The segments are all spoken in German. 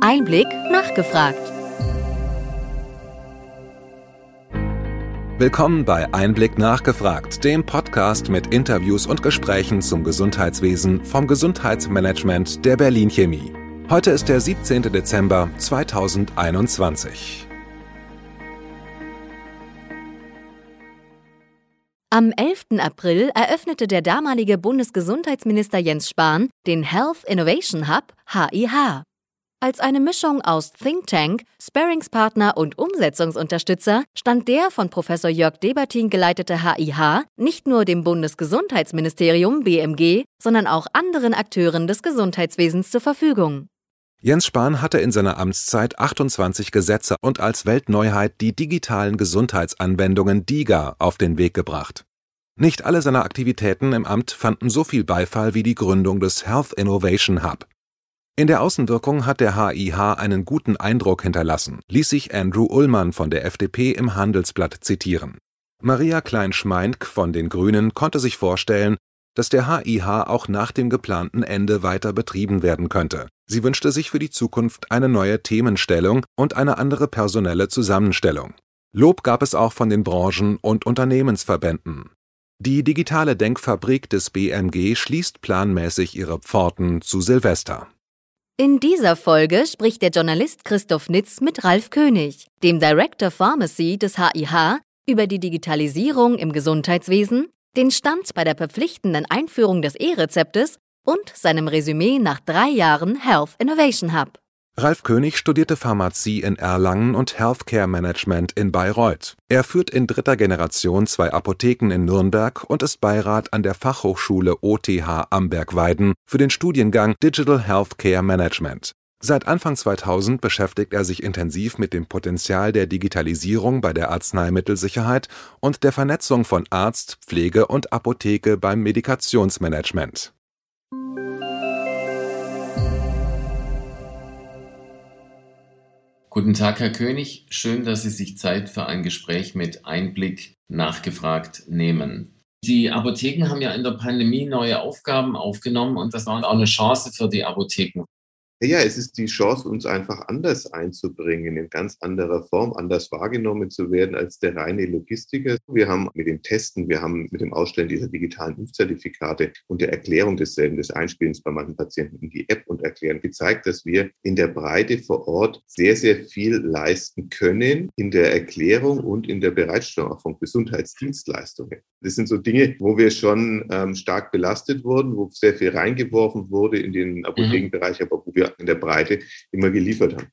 Einblick nachgefragt. Willkommen bei Einblick nachgefragt, dem Podcast mit Interviews und Gesprächen zum Gesundheitswesen vom Gesundheitsmanagement der Berlin Chemie. Heute ist der 17. Dezember 2021. Am 11. April eröffnete der damalige Bundesgesundheitsminister Jens Spahn den Health Innovation Hub HIH. Als eine Mischung aus Think Tank, Sparringspartner und Umsetzungsunterstützer stand der von Professor Jörg Debertin geleitete HIH nicht nur dem Bundesgesundheitsministerium BMG, sondern auch anderen Akteuren des Gesundheitswesens zur Verfügung. Jens Spahn hatte in seiner Amtszeit 28 Gesetze und als Weltneuheit die digitalen Gesundheitsanwendungen DIGA auf den Weg gebracht. Nicht alle seiner Aktivitäten im Amt fanden so viel Beifall wie die Gründung des Health Innovation Hub. In der Außenwirkung hat der HIH einen guten Eindruck hinterlassen, ließ sich Andrew Ullmann von der FDP im Handelsblatt zitieren. Maria Klein-Schmeink von den Grünen konnte sich vorstellen, dass der HIH auch nach dem geplanten Ende weiter betrieben werden könnte. Sie wünschte sich für die Zukunft eine neue Themenstellung und eine andere personelle Zusammenstellung. Lob gab es auch von den Branchen- und Unternehmensverbänden. Die digitale Denkfabrik des BMG schließt planmäßig ihre Pforten zu Silvester. In dieser Folge spricht der Journalist Christoph Nitz mit Ralf König, dem Director Pharmacy des HIH, über die Digitalisierung im Gesundheitswesen, den Stand bei der verpflichtenden Einführung des E-Rezeptes und seinem Resümee nach drei Jahren Health Innovation Hub. Ralf König studierte Pharmazie in Erlangen und Healthcare Management in Bayreuth. Er führt in dritter Generation zwei Apotheken in Nürnberg und ist Beirat an der Fachhochschule OTH Amberg-Weiden für den Studiengang Digital Healthcare Management. Seit Anfang 2000 beschäftigt er sich intensiv mit dem Potenzial der Digitalisierung bei der Arzneimittelsicherheit und der Vernetzung von Arzt, Pflege und Apotheke beim Medikationsmanagement. Guten Tag, Herr König. Schön, dass Sie sich Zeit für ein Gespräch mit Einblick nachgefragt nehmen. Die Apotheken haben ja in der Pandemie neue Aufgaben aufgenommen und das war auch eine Chance für die Apotheken. Ja, es ist die Chance, uns einfach anders einzubringen, in ganz anderer Form, anders wahrgenommen zu werden als der reine Logistiker. Wir haben mit dem Testen, wir haben mit dem Ausstellen dieser digitalen Impfzertifikate und der Erklärung desselben, des Einspielens bei manchen Patienten in die App und erklären, gezeigt, dass wir in der Breite vor Ort sehr, sehr viel leisten können in der Erklärung und in der Bereitstellung auch von Gesundheitsdienstleistungen. Das sind so Dinge, wo wir schon ähm, stark belastet wurden, wo sehr viel reingeworfen wurde in den mhm. Apothekenbereich, aber wo wir in der Breite immer geliefert haben.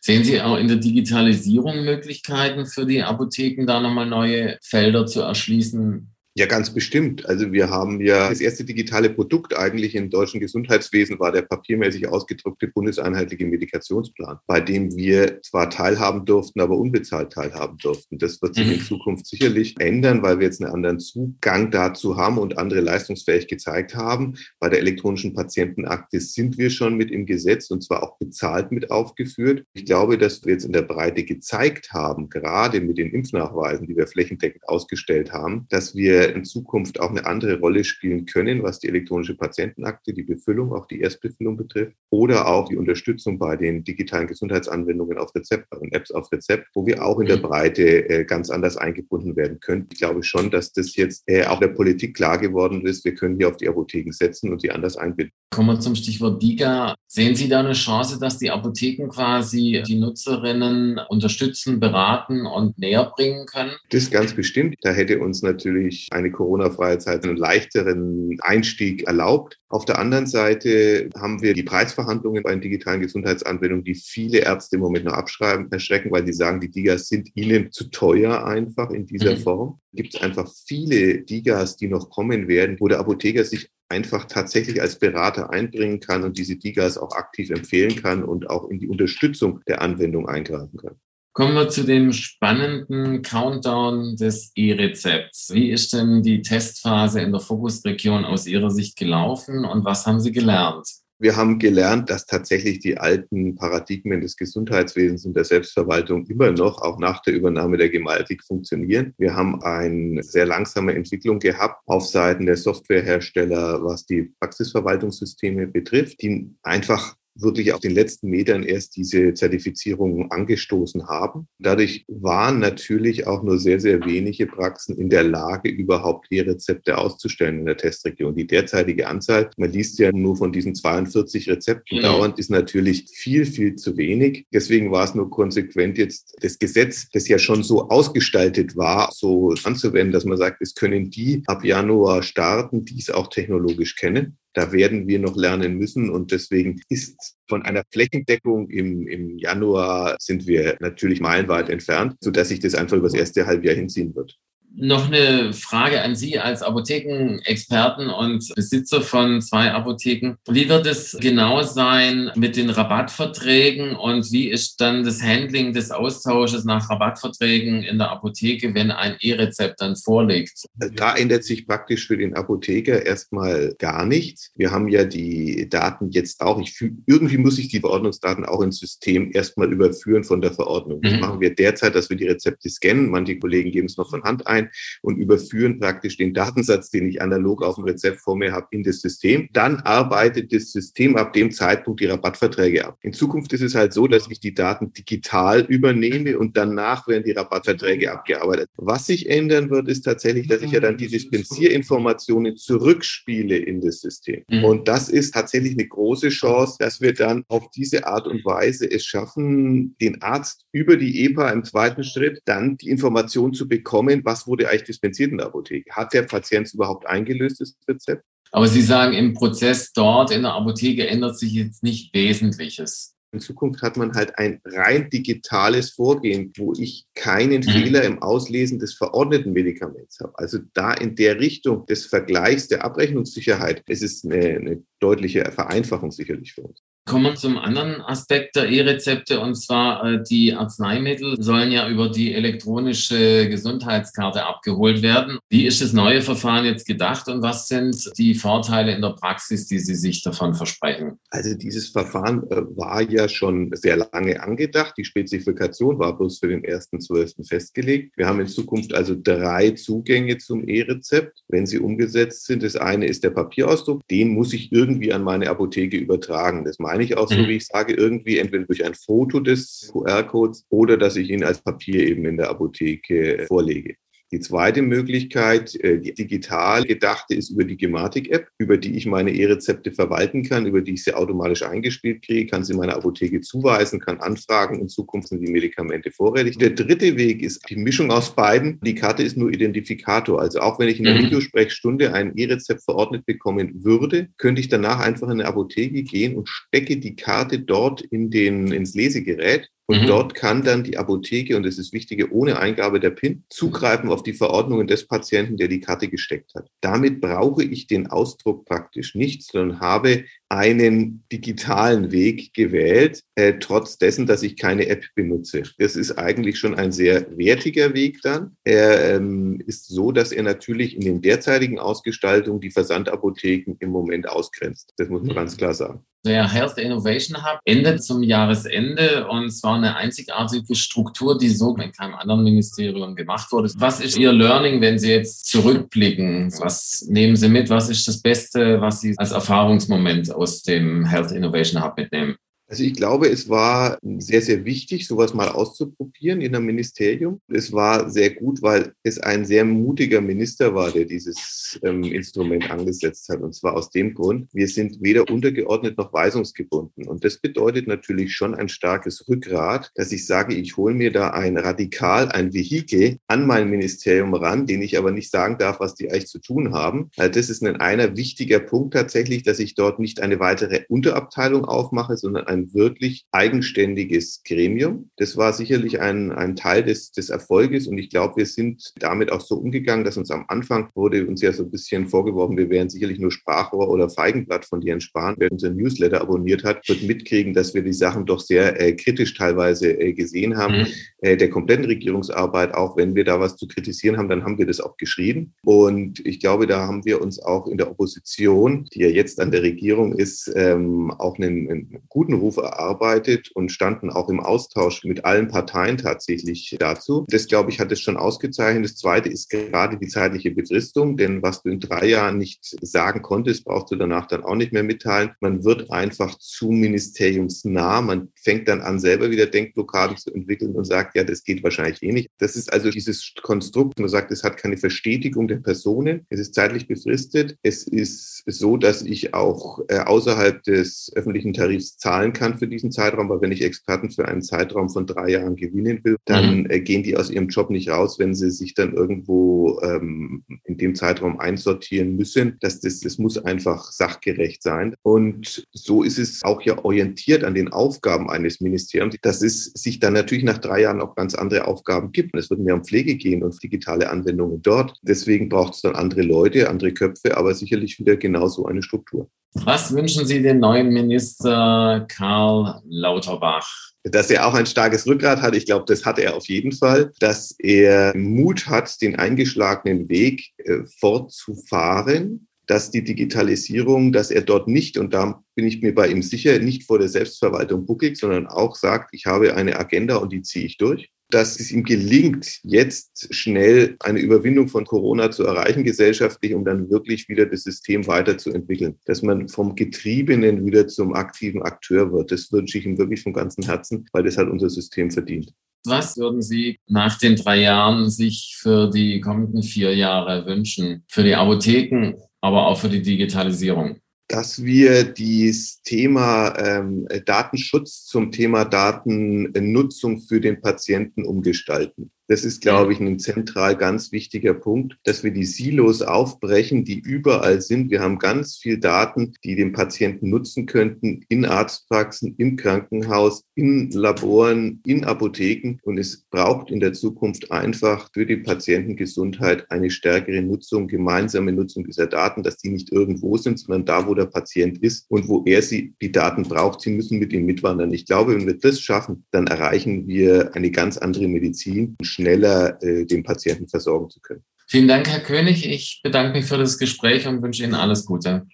Sehen Sie auch in der Digitalisierung Möglichkeiten für die Apotheken, da nochmal neue Felder zu erschließen, ja, ganz bestimmt. Also wir haben ja das erste digitale Produkt eigentlich im deutschen Gesundheitswesen war der papiermäßig ausgedruckte bundeseinheitliche Medikationsplan, bei dem wir zwar teilhaben durften, aber unbezahlt teilhaben durften. Das wird sich mhm. in Zukunft sicherlich ändern, weil wir jetzt einen anderen Zugang dazu haben und andere leistungsfähig gezeigt haben. Bei der elektronischen Patientenakte sind wir schon mit im Gesetz und zwar auch bezahlt mit aufgeführt. Ich glaube, dass wir jetzt in der Breite gezeigt haben, gerade mit den Impfnachweisen, die wir flächendeckend ausgestellt haben, dass wir in Zukunft auch eine andere Rolle spielen können, was die elektronische Patientenakte, die Befüllung, auch die Erstbefüllung betrifft oder auch die Unterstützung bei den digitalen Gesundheitsanwendungen auf Rezept, den Apps auf Rezept, wo wir auch in der mhm. Breite äh, ganz anders eingebunden werden können. Ich glaube schon, dass das jetzt äh, auch der Politik klar geworden ist. Wir können hier auf die Apotheken setzen und sie anders einbinden. Kommen wir zum Stichwort DIGA. Sehen Sie da eine Chance, dass die Apotheken quasi die Nutzerinnen unterstützen, beraten und näher bringen können? Das ganz bestimmt. Da hätte uns natürlich eine Corona-freie Zeit einen leichteren Einstieg erlaubt. Auf der anderen Seite haben wir die Preisverhandlungen bei den digitalen Gesundheitsanwendungen, die viele Ärzte im Moment noch abschreiben, erschrecken, weil sie sagen, die Digas sind ihnen zu teuer einfach in dieser mhm. Form. Gibt es einfach viele Digas, die noch kommen werden, wo der Apotheker sich einfach tatsächlich als Berater einbringen kann und diese Digas auch aktiv empfehlen kann und auch in die Unterstützung der Anwendung eingreifen kann. Kommen wir zu dem spannenden Countdown des E-Rezepts. Wie ist denn die Testphase in der Fokusregion aus Ihrer Sicht gelaufen und was haben Sie gelernt? Wir haben gelernt, dass tatsächlich die alten Paradigmen des Gesundheitswesens und der Selbstverwaltung immer noch, auch nach der Übernahme der Gematik, funktionieren. Wir haben eine sehr langsame Entwicklung gehabt auf Seiten der Softwarehersteller, was die Praxisverwaltungssysteme betrifft, die einfach wirklich auf den letzten Metern erst diese Zertifizierung angestoßen haben. Dadurch waren natürlich auch nur sehr, sehr wenige Praxen in der Lage, überhaupt E-Rezepte auszustellen in der Testregion. Die derzeitige Anzahl, man liest ja nur von diesen 42 Rezepten genau. dauernd, ist natürlich viel, viel zu wenig. Deswegen war es nur konsequent, jetzt das Gesetz, das ja schon so ausgestaltet war, so anzuwenden, dass man sagt, es können die ab Januar starten, die es auch technologisch kennen. Da werden wir noch lernen müssen und deswegen ist von einer Flächendeckung im, im Januar sind wir natürlich meilenweit entfernt, sodass sich das einfach über das erste Halbjahr hinziehen wird. Noch eine Frage an Sie als Apothekenexperten und Besitzer von zwei Apotheken. Wie wird es genau sein mit den Rabattverträgen und wie ist dann das Handling des Austausches nach Rabattverträgen in der Apotheke, wenn ein E-Rezept dann vorliegt? Da ändert sich praktisch für den Apotheker erstmal gar nichts. Wir haben ja die Daten jetzt auch. Ich fühl, irgendwie muss ich die Verordnungsdaten auch ins System erstmal überführen von der Verordnung. Das mhm. machen wir derzeit, dass wir die Rezepte scannen. Manche Kollegen geben es noch von Hand ein und überführen praktisch den Datensatz, den ich analog auf dem Rezept vor mir habe, in das System. Dann arbeitet das System ab dem Zeitpunkt die Rabattverträge ab. In Zukunft ist es halt so, dass ich die Daten digital übernehme und danach werden die Rabattverträge abgearbeitet. Was sich ändern wird, ist tatsächlich, dass ich ja dann die Dispensierinformationen zurückspiele in das System. Mhm. Und das ist tatsächlich eine große Chance, dass wir dann auf diese Art und Weise es schaffen, den Arzt über die EPA im zweiten Schritt dann die Information zu bekommen, was wurde eigentlich dispensiert in der Apotheke? Hat der Patient überhaupt eingelöst, das Rezept? Aber Sie sagen, im Prozess dort in der Apotheke ändert sich jetzt nicht Wesentliches. In Zukunft hat man halt ein rein digitales Vorgehen, wo ich keinen mhm. Fehler im Auslesen des verordneten Medikaments habe. Also da in der Richtung des Vergleichs der Abrechnungssicherheit ist es eine, eine deutliche Vereinfachung sicherlich für uns. Kommen wir zum anderen Aspekt der E-Rezepte und zwar äh, die Arzneimittel sollen ja über die elektronische Gesundheitskarte abgeholt werden. Wie ist das neue Verfahren jetzt gedacht und was sind die Vorteile in der Praxis, die Sie sich davon versprechen? Also dieses Verfahren äh, war ja schon sehr lange angedacht. Die Spezifikation war bloß für den 1.12. festgelegt. Wir haben in Zukunft also drei Zugänge zum E-Rezept, wenn sie umgesetzt sind. Das eine ist der Papierausdruck. Den muss ich irgendwie an meine Apotheke übertragen. Das meine ich auch so, mhm. wie ich sage, irgendwie entweder durch ein Foto des QR-Codes oder dass ich ihn als Papier eben in der Apotheke vorlege. Die zweite Möglichkeit, äh, die digital gedachte, ist über die Gematik-App, über die ich meine E-Rezepte verwalten kann, über die ich sie automatisch eingespielt kriege, kann sie meiner Apotheke zuweisen, kann anfragen. In Zukunft sind die Medikamente vorrätig. Der dritte Weg ist die Mischung aus beiden. Die Karte ist nur Identifikator. Also auch wenn ich in der mhm. Videosprechstunde ein E-Rezept verordnet bekommen würde, könnte ich danach einfach in eine Apotheke gehen und stecke die Karte dort in den, ins Lesegerät und mhm. dort kann dann die Apotheke, und das ist wichtige, ohne Eingabe der PIN zugreifen auf die Verordnungen des Patienten, der die Karte gesteckt hat. Damit brauche ich den Ausdruck praktisch nicht, sondern habe einen digitalen Weg gewählt, äh, trotz dessen, dass ich keine App benutze. Das ist eigentlich schon ein sehr wertiger Weg dann. Er ähm, ist so, dass er natürlich in den derzeitigen Ausgestaltungen die Versandapotheken im Moment ausgrenzt. Das muss man mhm. ganz klar sagen. Der Health Innovation Hub endet zum Jahresende und zwar eine einzigartige Struktur, die so in keinem anderen Ministerium gemacht wurde. Was ist Ihr Learning, wenn Sie jetzt zurückblicken? Was nehmen Sie mit? Was ist das Beste, was Sie als Erfahrungsmoment aus dem Health Innovation Hub mitnehmen? Also ich glaube, es war sehr, sehr wichtig, sowas mal auszuprobieren in einem Ministerium. Es war sehr gut, weil es ein sehr mutiger Minister war, der dieses ähm, Instrument angesetzt hat. Und zwar aus dem Grund, wir sind weder untergeordnet noch weisungsgebunden. Und das bedeutet natürlich schon ein starkes Rückgrat, dass ich sage, ich hole mir da ein Radikal, ein Vehikel an mein Ministerium ran, den ich aber nicht sagen darf, was die eigentlich zu tun haben. Also das ist ein einer wichtiger Punkt tatsächlich, dass ich dort nicht eine weitere Unterabteilung aufmache, sondern ein wirklich eigenständiges Gremium. Das war sicherlich ein, ein Teil des, des Erfolges und ich glaube, wir sind damit auch so umgegangen, dass uns am Anfang wurde uns ja so ein bisschen vorgeworfen, wir wären sicherlich nur Sprachrohr oder Feigenblatt von Jens Spahn. Wer unseren Newsletter abonniert hat, wird mitkriegen, dass wir die Sachen doch sehr äh, kritisch teilweise äh, gesehen haben. Mhm. Äh, der kompletten Regierungsarbeit, auch wenn wir da was zu kritisieren haben, dann haben wir das auch geschrieben. Und ich glaube, da haben wir uns auch in der Opposition, die ja jetzt an der Regierung ist, ähm, auch einen, einen guten Beruf erarbeitet und standen auch im Austausch mit allen Parteien tatsächlich dazu. Das, glaube ich, hat es schon ausgezeichnet. Das Zweite ist gerade die zeitliche Befristung, denn was du in drei Jahren nicht sagen konntest, brauchst du danach dann auch nicht mehr mitteilen. Man wird einfach zu ministeriumsnah. Man fängt dann an, selber wieder Denkblockaden zu entwickeln und sagt, ja, das geht wahrscheinlich eh nicht. Das ist also dieses Konstrukt, man sagt, es hat keine Verstetigung der Personen, es ist zeitlich befristet, es ist so, dass ich auch äh, außerhalb des öffentlichen Tarifs zahlen kann für diesen Zeitraum, weil wenn ich Experten für einen Zeitraum von drei Jahren gewinnen will, dann mhm. äh, gehen die aus ihrem Job nicht raus, wenn sie sich dann irgendwo ähm, in dem Zeitraum einsortieren müssen. Das, das, das muss einfach sachgerecht sein. Und so ist es auch ja orientiert an den Aufgaben eines Ministeriums, dass es sich dann natürlich nach drei Jahren auch ganz andere Aufgaben gibt. Es wird mehr um Pflege gehen und digitale Anwendungen dort. Deswegen braucht es dann andere Leute, andere Köpfe, aber sicherlich wieder genauso eine Struktur. Was wünschen Sie dem neuen Minister Karl Lauterbach? Dass er auch ein starkes Rückgrat hat, ich glaube, das hat er auf jeden Fall. Dass er Mut hat, den eingeschlagenen Weg äh, fortzufahren dass die Digitalisierung, dass er dort nicht, und da bin ich mir bei ihm sicher, nicht vor der Selbstverwaltung buckelt, sondern auch sagt, ich habe eine Agenda und die ziehe ich durch. Dass es ihm gelingt, jetzt schnell eine Überwindung von Corona zu erreichen gesellschaftlich, um dann wirklich wieder das System weiterzuentwickeln. Dass man vom Getriebenen wieder zum aktiven Akteur wird. Das wünsche ich ihm wirklich von ganzem Herzen, weil das hat unser System verdient. Was würden Sie nach den drei Jahren sich für die kommenden vier Jahre wünschen? Für die Apotheken aber auch für die Digitalisierung? Dass wir das Thema ähm, Datenschutz zum Thema Datennutzung für den Patienten umgestalten. Das ist, glaube ich, ein zentral ganz wichtiger Punkt, dass wir die Silos aufbrechen, die überall sind. Wir haben ganz viel Daten, die den Patienten nutzen könnten in Arztpraxen, im Krankenhaus, in Laboren, in Apotheken. Und es braucht in der Zukunft einfach für die Patientengesundheit eine stärkere Nutzung, gemeinsame Nutzung dieser Daten, dass die nicht irgendwo sind, sondern da, wo der Patient ist und wo er sie, die Daten braucht. Sie müssen mit ihm mitwandern. Ich glaube, wenn wir das schaffen, dann erreichen wir eine ganz andere Medizin schneller äh, den Patienten versorgen zu können. Vielen Dank, Herr König. Ich bedanke mich für das Gespräch und wünsche Ihnen alles Gute.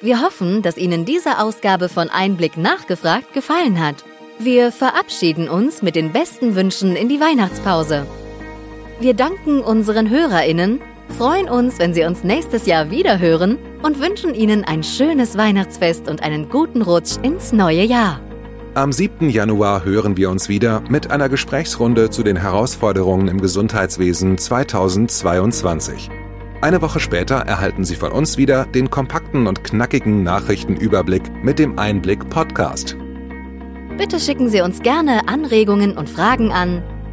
Wir hoffen, dass Ihnen diese Ausgabe von Einblick nachgefragt gefallen hat. Wir verabschieden uns mit den besten Wünschen in die Weihnachtspause. Wir danken unseren HörerInnen freuen uns, wenn Sie uns nächstes Jahr wieder hören und wünschen Ihnen ein schönes Weihnachtsfest und einen guten Rutsch ins neue Jahr. Am 7. Januar hören wir uns wieder mit einer Gesprächsrunde zu den Herausforderungen im Gesundheitswesen 2022. Eine Woche später erhalten Sie von uns wieder den kompakten und knackigen Nachrichtenüberblick mit dem Einblick Podcast. Bitte schicken Sie uns gerne Anregungen und Fragen an